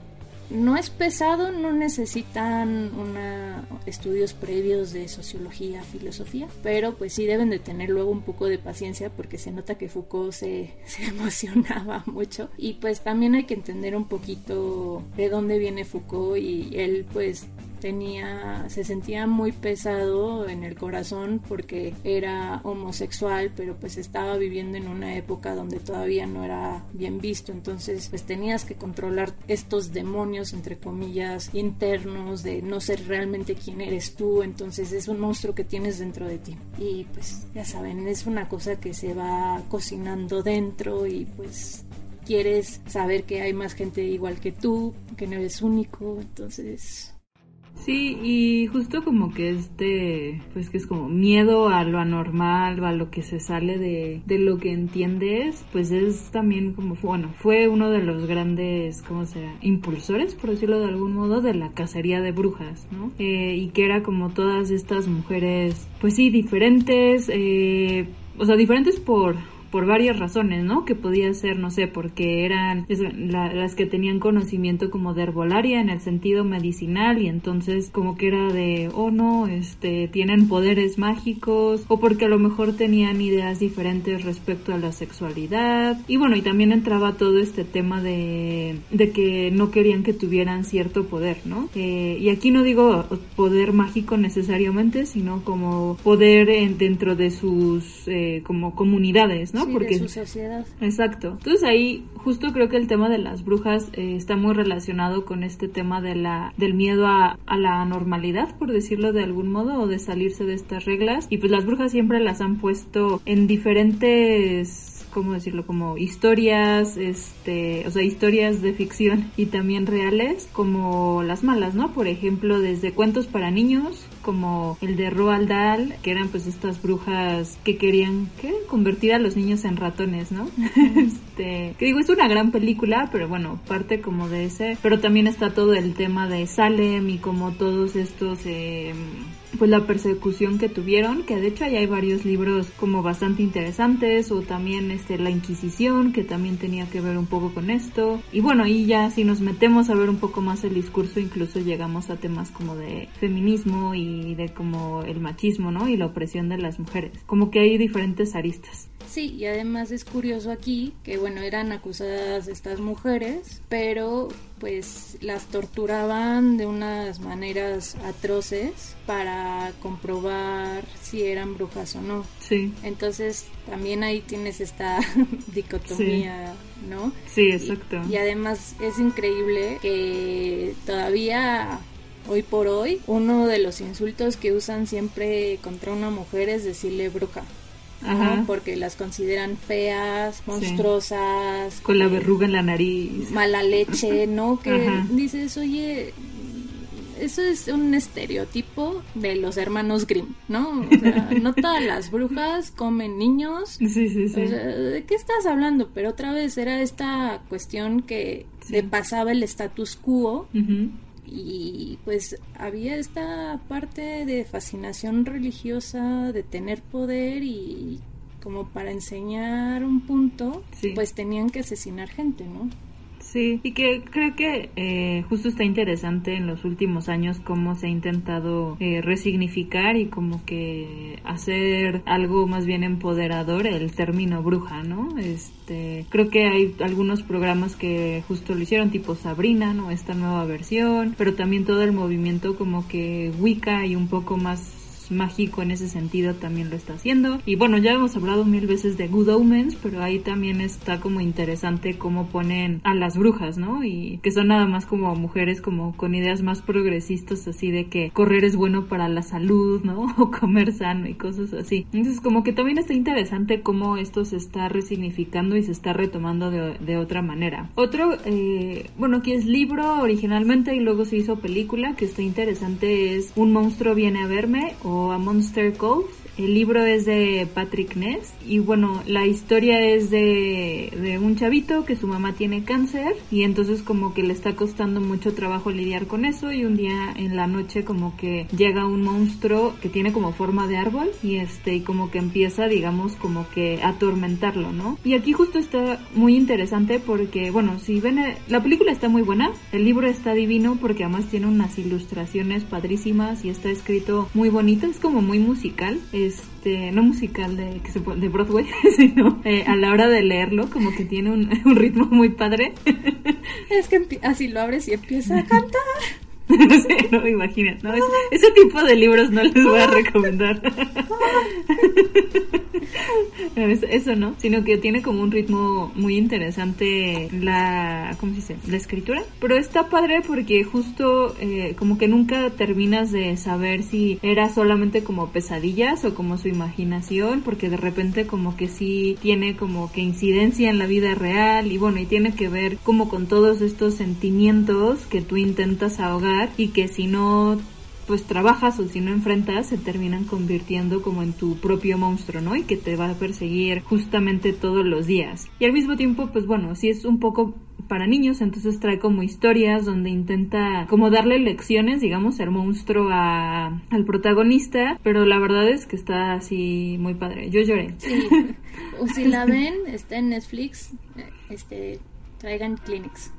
no es pesado, no necesitan estudios previos de sociología, filosofía, pero pues sí deben de tener luego un poco de paciencia porque se nota que Foucault se emocionaba mucho. Y pues también hay que entender un poquito de dónde viene Foucault y él pues tenía, se sentía muy pesado en el corazón porque era homosexual, pero pues estaba viviendo en una época donde todavía no era bien visto, entonces pues tenías que controlar estos demonios, entre comillas, internos de no ser realmente quién eres tú, entonces es un monstruo que tienes dentro de ti. Y pues ya saben, es una cosa que se va cocinando dentro y pues quieres saber que hay más gente igual que tú, que no eres único, entonces Sí, y justo como que este, pues que es como miedo a lo anormal, a lo que se sale de, de lo que entiendes, pues es también como, bueno, fue uno de los grandes, ¿cómo se llama? Impulsores, por decirlo de algún modo, de la cacería de brujas, ¿no? Eh, y que era como todas estas mujeres, pues sí, diferentes, eh, o sea, diferentes por por varias razones, ¿no? Que podía ser, no sé, porque eran las que tenían conocimiento como de herbolaria en el sentido medicinal y entonces como que era de, oh no, este, tienen poderes mágicos o porque a lo mejor tenían ideas diferentes respecto a la sexualidad y bueno, y también entraba todo este tema de, de que no querían que tuvieran cierto poder, ¿no? Eh, y aquí no digo poder mágico necesariamente, sino como poder en, dentro de sus eh, como comunidades, ¿no? Porque su sociedad. Exacto. Entonces ahí justo creo que el tema de las brujas eh, está muy relacionado con este tema de la del miedo a, a la normalidad, por decirlo de algún modo, o de salirse de estas reglas. Y pues las brujas siempre las han puesto en diferentes ¿cómo decirlo? Como historias, este, o sea, historias de ficción y también reales, como las malas, ¿no? Por ejemplo, desde cuentos para niños, como el de Roald Dahl, que eran pues estas brujas que querían ¿qué? convertir a los niños en ratones, ¿no? este, que digo, es una gran película, pero bueno, parte como de ese, pero también está todo el tema de Salem y como todos estos eh, pues la persecución que tuvieron, que de hecho ahí hay varios libros como bastante interesantes, o también este la Inquisición, que también tenía que ver un poco con esto. Y bueno, y ya si nos metemos a ver un poco más el discurso, incluso llegamos a temas como de feminismo y de como el machismo, ¿no? Y la opresión de las mujeres. Como que hay diferentes aristas. Sí, y además es curioso aquí que, bueno, eran acusadas estas mujeres, pero pues las torturaban de unas maneras atroces para comprobar si eran brujas o no. Sí. Entonces también ahí tienes esta dicotomía, ¿no? Sí, exacto. Y, y además es increíble que todavía hoy por hoy uno de los insultos que usan siempre contra una mujer es decirle bruja porque las consideran feas, monstruosas, con la eh, verruga en la nariz, mala leche, ¿no? Que dices, oye, eso es un estereotipo de los hermanos Grimm, ¿no? O sea, no todas las brujas comen niños. Sí, sí, sí. ¿De qué estás hablando? Pero otra vez era esta cuestión que pasaba el status quo y pues había esta parte de fascinación religiosa, de tener poder y como para enseñar un punto, pues tenían que asesinar gente, ¿no? Sí, y que creo que eh, justo está interesante en los últimos años cómo se ha intentado eh, resignificar y como que hacer algo más bien empoderador el término bruja, ¿no? Este, creo que hay algunos programas que justo lo hicieron, tipo Sabrina, ¿no? Esta nueva versión, pero también todo el movimiento como que Wicca y un poco más mágico en ese sentido también lo está haciendo. Y bueno, ya hemos hablado mil veces de Good Omens, pero ahí también está como interesante cómo ponen a las brujas, ¿no? Y que son nada más como mujeres como con ideas más progresistas, así de que correr es bueno para la salud, ¿no? O comer sano y cosas así. Entonces como que también está interesante cómo esto se está resignificando y se está retomando de, otra manera. Otro, eh, bueno, que es libro originalmente y luego se hizo película, que está interesante es Un monstruo viene a verme a Monster Cove. El libro es de Patrick Ness y bueno, la historia es de, un chavito que su mamá tiene cáncer y entonces como que le está costando mucho trabajo lidiar con eso y un día en la noche como que llega un monstruo que tiene como forma de árbol y este y como que empieza digamos como que a atormentarlo, ¿no? Y aquí justo está muy interesante porque bueno, si ven eh, la película está muy buena, el libro está divino porque además tiene unas ilustraciones padrísimas y está escrito muy bonito, es como muy musical este, no musical de, que se, de Broadway, sino eh, a la hora de leerlo, como que tiene un, un ritmo muy padre. Es que así lo abres y empieza a cantar. no imaginas, ¿no? ese tipo de libros no les voy a recomendar. eso, no, sino que tiene como un ritmo muy interesante la, ¿cómo se dice? La escritura. Pero está padre porque justo eh, como que nunca terminas de saber si era solamente como pesadillas o como su imaginación, porque de repente como que sí tiene como que incidencia en la vida real y bueno, y tiene que ver como con todos estos sentimientos que tú intentas ahogar y que si no pues trabajas o si no enfrentas se terminan convirtiendo como en tu propio monstruo, ¿no? Y que te va a perseguir justamente todos los días. Y al mismo tiempo, pues bueno, sí es un poco para niños, entonces trae como historias donde intenta como darle lecciones, digamos, el monstruo a, al protagonista, pero la verdad es que está así muy padre. Yo lloré. Sí. O si la ven, está en Netflix, este, traigan Kleenex.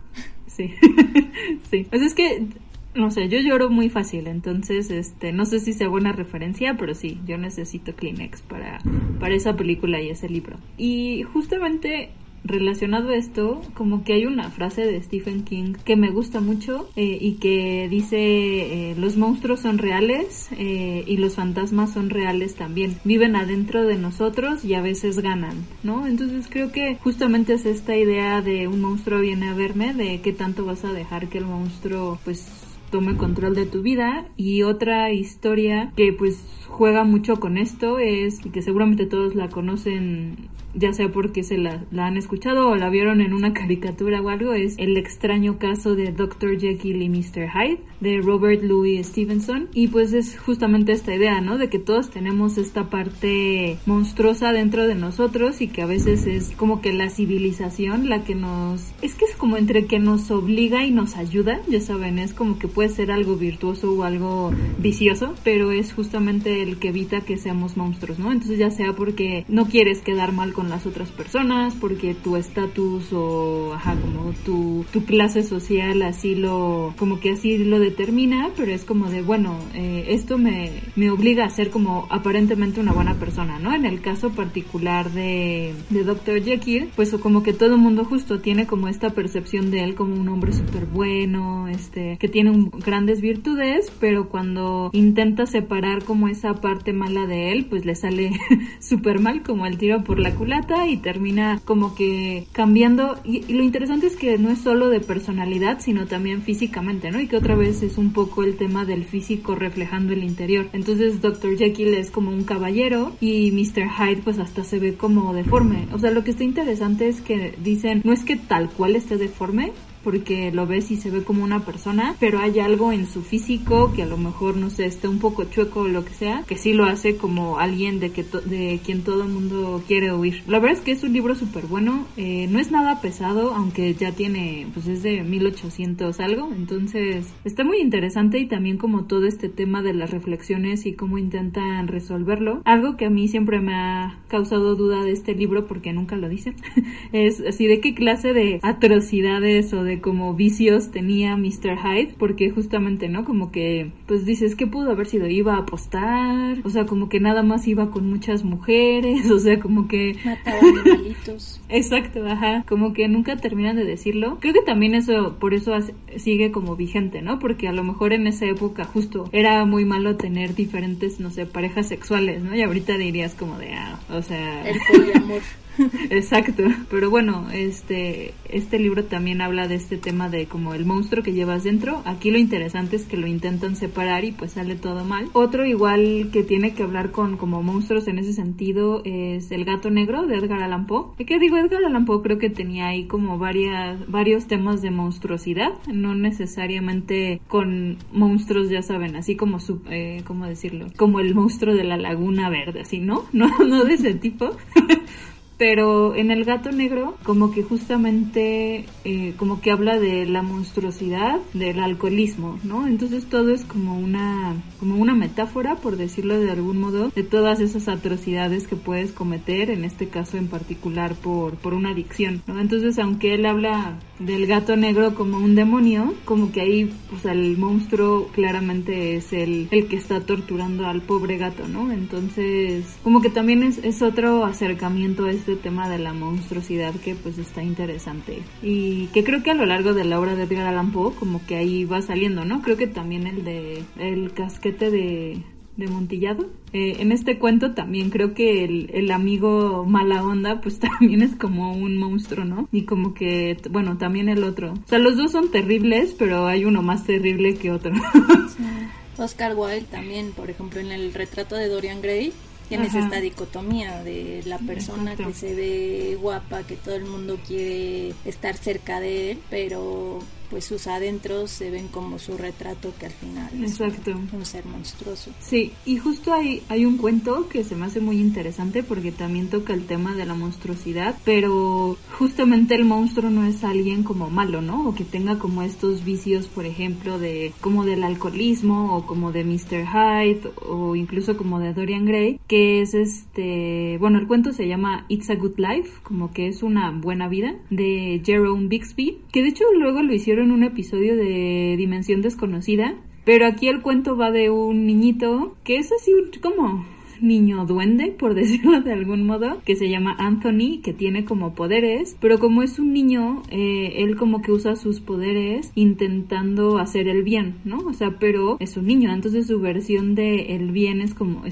Sí, sí. Pues es que no sé, yo lloro muy fácil, entonces, este, no sé si sea buena referencia, pero sí, yo necesito Kleenex para, para esa película y ese libro. Y justamente relacionado a esto, como que hay una frase de Stephen King que me gusta mucho eh, y que dice eh, los monstruos son reales eh, y los fantasmas son reales también. Viven adentro de nosotros y a veces ganan, ¿no? Entonces creo que justamente es esta idea de un monstruo viene a verme, de qué tanto vas a dejar que el monstruo pues tome control de tu vida y otra historia que pues juega mucho con esto es y que seguramente todos la conocen ya sea porque se la, han escuchado o la vieron en una caricatura o algo, es El extraño caso de Dr. Jekyll y Mr. Hyde de Robert Louis Stevenson. Y pues es justamente esta idea, ¿no? De que todos tenemos esta parte monstruosa dentro de nosotros y que a veces es como que la civilización la que nos... Es que es como entre que nos obliga y nos ayuda, ya saben, es como que puede ser algo virtuoso o algo vicioso, pero es justamente el que evita que seamos monstruos, ¿no? Entonces ya sea porque no quieres quedar mal con las otras personas, porque tu estatus o, ajá, como tu, tu clase social así lo, como que así lo determina, pero es como de, bueno, eh, esto me, me obliga a ser como aparentemente una buena persona, ¿no? En el caso particular de, de Dr. Jekyll, pues como que todo el mundo justo tiene como esta percepción de él como un hombre súper bueno, este, que tiene grandes virtudes, pero cuando intenta separar como esa parte mala de él, pues le sale súper mal, como el tiro por la culata y termina como que cambiando. Y, lo interesante es que no es solo de personalidad, sino también físicamente, ¿no? Y que otra vez es un poco el tema del físico reflejando el interior. Entonces Dr. Jekyll es como un caballero y Mr. Hyde pues hasta se ve como deforme. O sea, lo que está interesante es que dicen, no es que tal cual esté deforme, porque lo ves y se ve como una persona, pero hay algo en su físico que a lo mejor, no sé, está un poco chueco o lo que sea, que sí lo hace como alguien de, que de quien todo el mundo quiere huir. La verdad es que es un libro súper bueno, eh, no es nada pesado, aunque ya tiene, pues es de 1800 algo, entonces está muy interesante y también como todo este tema de las reflexiones y cómo intentan resolverlo. Algo que a mí siempre me ha causado duda de este libro, porque nunca lo dice, es así de qué clase de atrocidades o de como vicios tenía Mr. Hyde, porque justamente, ¿no? Como que, pues dices, ¿qué pudo haber sido? Iba a apostar, o sea, como que nada más iba con muchas mujeres, o sea, como que... Mataba animalitos. Exacto, ajá, como que nunca terminan de decirlo. Creo que también eso, por eso sigue como vigente, ¿no? Porque a lo mejor en esa época justo era muy malo tener diferentes, no sé, parejas sexuales, ¿no? Y ahorita dirías como de, ah, o sea... El poliamor. Exacto, pero bueno, este este libro también habla de este tema de como el monstruo que llevas dentro. Aquí lo interesante es que lo intentan separar y pues sale todo mal. Otro igual que tiene que hablar con como monstruos en ese sentido es El gato negro de Edgar Allan Poe. ¿Qué digo? Edgar Allan Poe creo que tenía ahí como varias varios temas de monstruosidad, no necesariamente con monstruos, ya saben, así como su, eh, ¿cómo decirlo? Como el monstruo de la laguna verde, así, ¿no? No, no de ese tipo. pero en el gato negro como que justamente eh, como que habla de la monstruosidad del alcoholismo no entonces todo es como una como una metáfora por decirlo de algún modo de todas esas atrocidades que puedes cometer en este caso en particular por por una adicción no entonces aunque él habla del gato negro como un demonio, como que ahí pues el monstruo claramente es el, el que está torturando al pobre gato, ¿no? Entonces, como que también es, es otro acercamiento a tema de la monstruosidad que pues está interesante y que creo que a lo largo de la obra de Edgar Allan Poe como que ahí va saliendo, ¿no? Creo que también el de el casquete de de Montillado. Eh, en este cuento también creo que el, el, amigo mala onda pues también es como un monstruo, ¿no? Y como que, bueno, también el otro. O sea, los dos son terribles, pero hay uno más terrible que otro. Oscar Wilde también, por ejemplo, en el retrato de Dorian Gray, tienes esta dicotomía de la persona que se ve guapa, que todo el mundo quiere estar cerca de él, pero pues sus adentros se ven como su retrato que al final Exacto. es un ser monstruoso. Sí, y justo hay, hay un cuento que se me hace muy interesante porque también toca el tema de la monstruosidad, pero justamente el monstruo no es alguien como malo, ¿no? O que tenga como estos vicios, por ejemplo, de como del alcoholismo o como de Mr. Hyde o incluso como de Dorian Gray, que es este, bueno, el cuento se llama It's a Good Life, como que es una buena vida, de Jerome Bixby, que de hecho luego lo hicieron un episodio de Dimensión Desconocida, pero aquí el cuento va de un niñito que es así como niño duende, por decirlo de algún modo, que se llama Anthony, que tiene como poderes, pero como es un niño, eh, él como que usa sus poderes intentando hacer el bien, ¿no? O sea, pero es un niño, entonces su versión de el bien es como,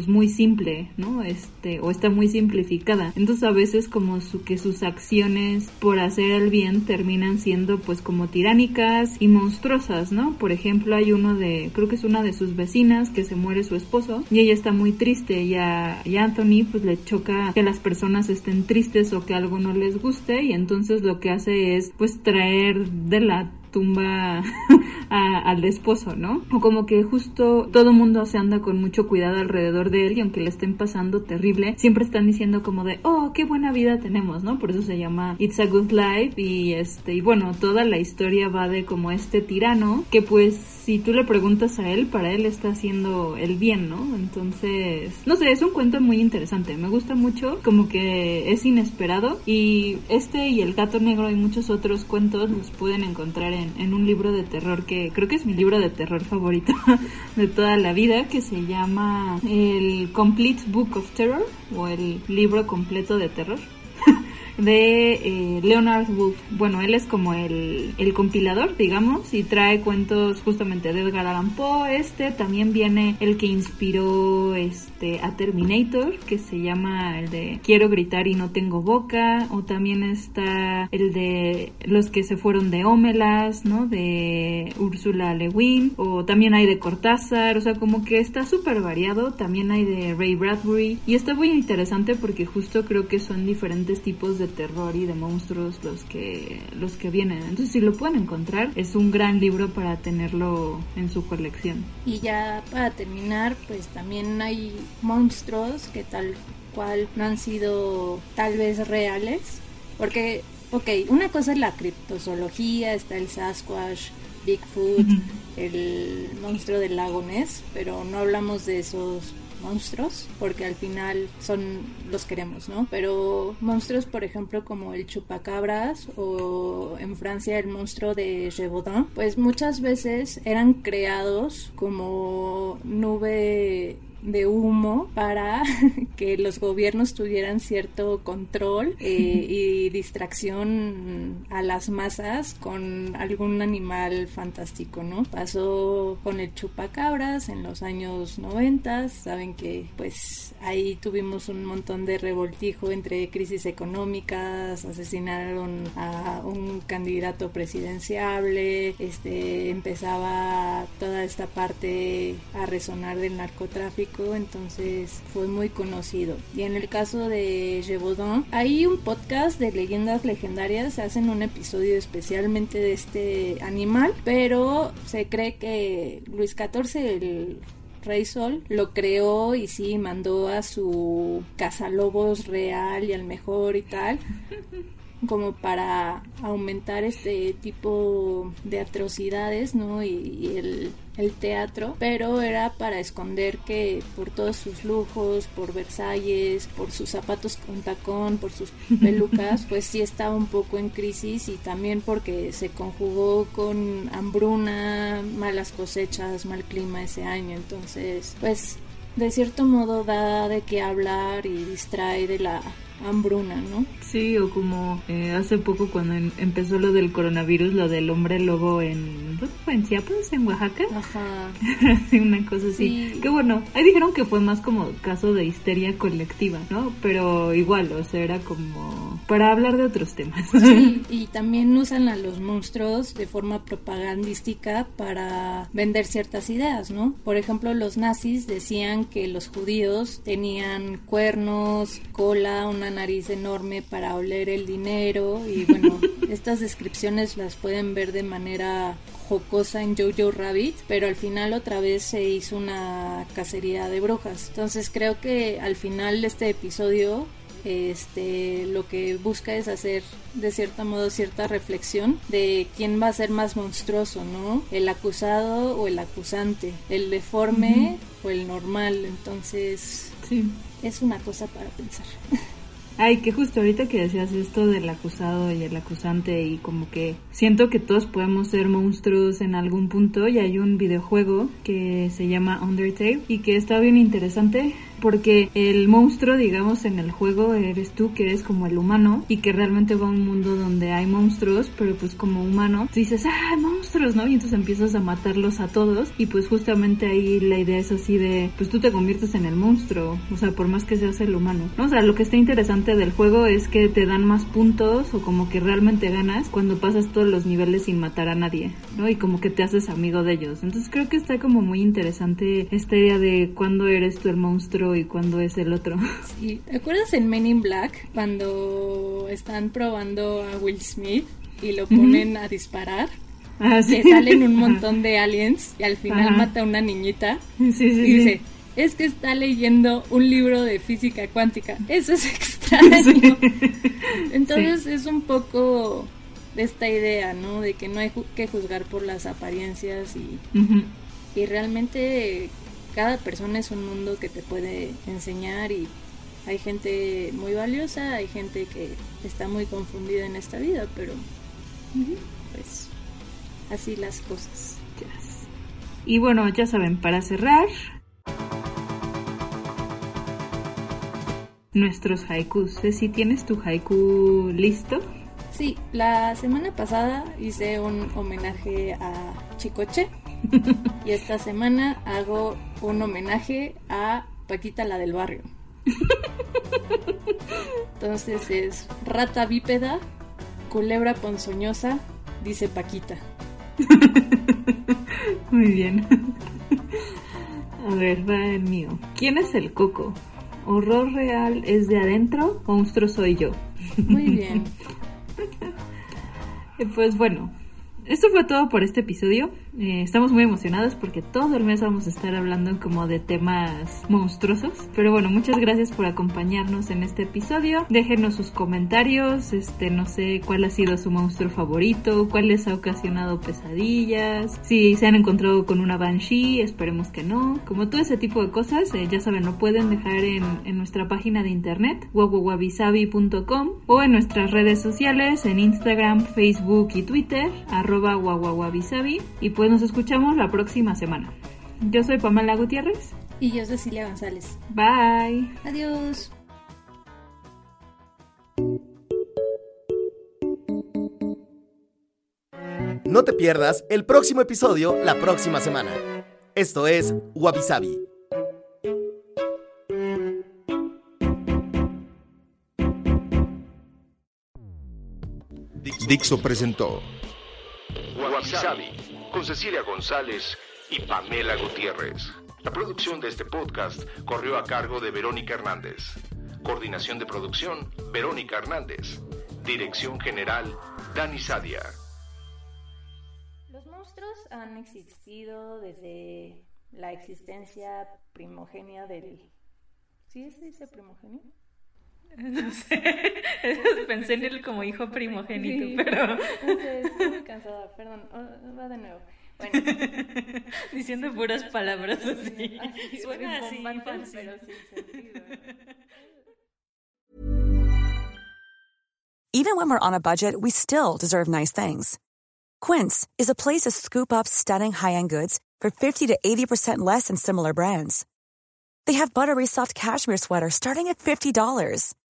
pues muy simple, ¿no? Este, o está muy simplificada. Entonces a veces como su, que sus acciones por hacer el bien terminan siendo pues como tiránicas y monstruosas, ¿no? Por ejemplo, hay uno de, creo que es una de sus vecinas que se muere su esposo y ella está muy triste y a, y Anthony pues le choca que las personas estén tristes o que algo no les guste y entonces lo que hace es pues traer de la tumba a- al esposo, ¿no? O como que justo todo mundo se anda con mucho cuidado alrededor de él y aunque le estén pasando terrible, siempre están diciendo como de, oh, qué buena vida tenemos, ¿no? Por eso se llama It's a Good Life y este, y bueno, toda la historia va de como este tirano que pues si tú le preguntas a él, para él está haciendo el bien, ¿no? Entonces, no sé, es un cuento muy interesante, me gusta mucho, como que es inesperado y este y el gato negro y muchos otros cuentos los pueden encontrar en, en un libro de terror que creo que es mi libro de terror favorito de toda la vida, que se llama el Complete Book of Terror o el libro completo de terror de eh, Leonard Wood. Bueno, él es como el, el compilador, digamos, y trae cuentos justamente de Edgar Allan Poe. Este también viene el que inspiró este a Terminator, que se llama el de Quiero gritar y no tengo boca, o también está el de Los que se fueron de Ómelas, ¿no? De Úrsula Le Guin, o también hay de Cortázar, o sea, como que está súper variado. También hay de Ray Bradbury, y está muy interesante porque justo creo que son diferentes tipos de terror y de monstruos los que los que vienen. Entonces, si lo pueden encontrar, es un gran libro para tenerlo en su colección. Y ya para terminar, pues también hay monstruos que tal cual no han sido tal vez reales. Porque, ok, una cosa es la criptozoología, está el Sasquatch, Bigfoot, el monstruo del lago Ness, pero no hablamos de esos monstruos porque al final son los queremos, ¿no? Pero monstruos, por ejemplo, como el chupacabras o en Francia el monstruo de Gévaudan, pues muchas veces eran creados como nube de humo para que los gobiernos tuvieran cierto control eh, y distracción a las masas con algún animal fantástico, ¿no? Pasó con el chupacabras en los años 90, saben que pues ahí tuvimos un montón de revoltijo entre crisis económicas, asesinaron a un candidato presidenciable, este empezaba toda esta parte a resonar del narcotráfico, entonces fue muy conocido. Y en el caso de Gévaudan, hay un podcast de leyendas legendarias, hacen un episodio especialmente de este animal, pero se cree que Luis XIV, el Rey Sol lo creó y sí mandó a su cazalobos real y al mejor y tal como para aumentar este tipo de atrocidades, ¿no? Y, y el, el teatro, pero era para esconder que por todos sus lujos, por Versalles, por sus zapatos con tacón, por sus pelucas, pues sí estaba un poco en crisis y también porque se conjugó con hambruna, malas cosechas, mal clima ese año, entonces, pues de cierto modo da de qué hablar y distrae de la hambruna, ¿no? Sí, o como eh, hace poco cuando em- empezó lo del coronavirus, lo del hombre lobo en... ¿dónde fue? ¿En Chiapas? ¿En Oaxaca? Ajá. Una cosa así. Sí. Que bueno, ahí dijeron que fue más como caso de histeria colectiva, ¿no? Pero igual, o sea, era como para hablar de otros temas. Sí, y también usan a los monstruos de forma propagandística para vender ciertas ideas, ¿no? Por ejemplo, los nazis decían que los judíos tenían cuernos, cola, una nariz enorme para oler el dinero y bueno, Estas descripciones las pueden ver de manera jocosa en Jojo Rabbit, pero al final otra vez se hizo una cacería de brujas. Entonces creo que al final de este episodio este lo que busca es hacer de cierto modo cierta reflexión de quién va a ser más monstruoso, ¿no? El acusado o el acusante, el deforme o el normal. Entonces, Sí. es una cosa para pensar. Ay, que justo ahorita que decías esto del acusado y el acusante y como que siento que todos podemos ser monstruos en algún punto y hay un videojuego que se llama Undertale y que está bien interesante porque el monstruo, digamos, en el juego eres tú que eres como el humano y que realmente va a un mundo donde hay monstruos, pero pues como humano dices, ah, monstruos, ¿no? Y entonces empiezas a matarlos a todos y pues justamente ahí la idea es así de, pues tú te conviertes en el monstruo, o sea, por más que seas el humano, ¿no? O sea, lo que está interesante del juego es que te dan más puntos o como que realmente ganas cuando pasas todos los niveles sin matar a nadie, ¿no? Y como que te haces amigo de ellos. Entonces creo que está como muy interesante esta idea de cuándo eres tú el monstruo y cuándo es el otro. Sí, ¿te acuerdas en Men in Black cuando están probando a Will Smith y lo ponen a disparar? Ah, Que salen un montón de aliens y al final Ajá. mata a una niñita Sí, sí, y sí. dice, es que está leyendo un libro de física cuántica. Eso es extraño. Entonces es un poco de esta idea, ¿no? De que no hay ju- que juzgar por las apariencias y, y realmente cada persona es un mundo que te puede enseñar y hay gente muy valiosa, hay gente que está muy confundida en esta vida, pero pues así las cosas. Y bueno, ya saben, para cerrar, nuestros haikus. Si tienes tu haiku listo. Sí, la semana pasada hice un homenaje a Chicoche y esta semana hago un homenaje a Paquita la del barrio. Entonces es rata bípeda, culebra ponzoñosa, dice Paquita. Muy bien. A ver, va el mío. ¿Quién es el coco? ¿Horror real es de adentro? ¿Monstruo soy yo? Muy bien. Pues bueno, esto fue todo por este episodio. Eh, estamos muy emocionados porque todo el mes vamos a estar hablando como de temas monstruosos. Pero bueno, muchas gracias por acompañarnos en este episodio. Déjenos sus comentarios, este, no sé cuál ha sido su monstruo favorito, cuál les ha ocasionado pesadillas, si se han encontrado con una banshee, esperemos que no. Como todo ese tipo de cosas, eh, ya saben, lo pueden dejar en, en nuestra página de internet, wawawabisabi.com o en nuestras redes sociales, en Instagram, Facebook y Twitter, arroba wawawabisabi. Pues nos escuchamos la próxima semana. Yo soy Pamela Gutiérrez. Y yo Cecilia González. Bye. Adiós. No te pierdas el próximo episodio la próxima semana. Esto es Wabi Sabi. Dixo presentó Wabi con Cecilia González y Pamela Gutiérrez. La producción de este podcast corrió a cargo de Verónica Hernández. Coordinación de producción, Verónica Hernández. Dirección general, Dani Sadia. Los monstruos han existido desde la existencia primogenia del... ¿Sí se dice? No sé. Pensé en él como hijo primogénito, Sí. pero No sé, estoy muy cansada, perdón. Va de nuevo. Bueno, diciendo puras palabras así. así, Suena así, rimbombantes, pero sin sentido. Even when we're on a budget, we still deserve nice things. Quince is a place to scoop up stunning high-end goods for 50 to 80% less than similar brands. They have buttery soft cashmere sweaters starting at $50,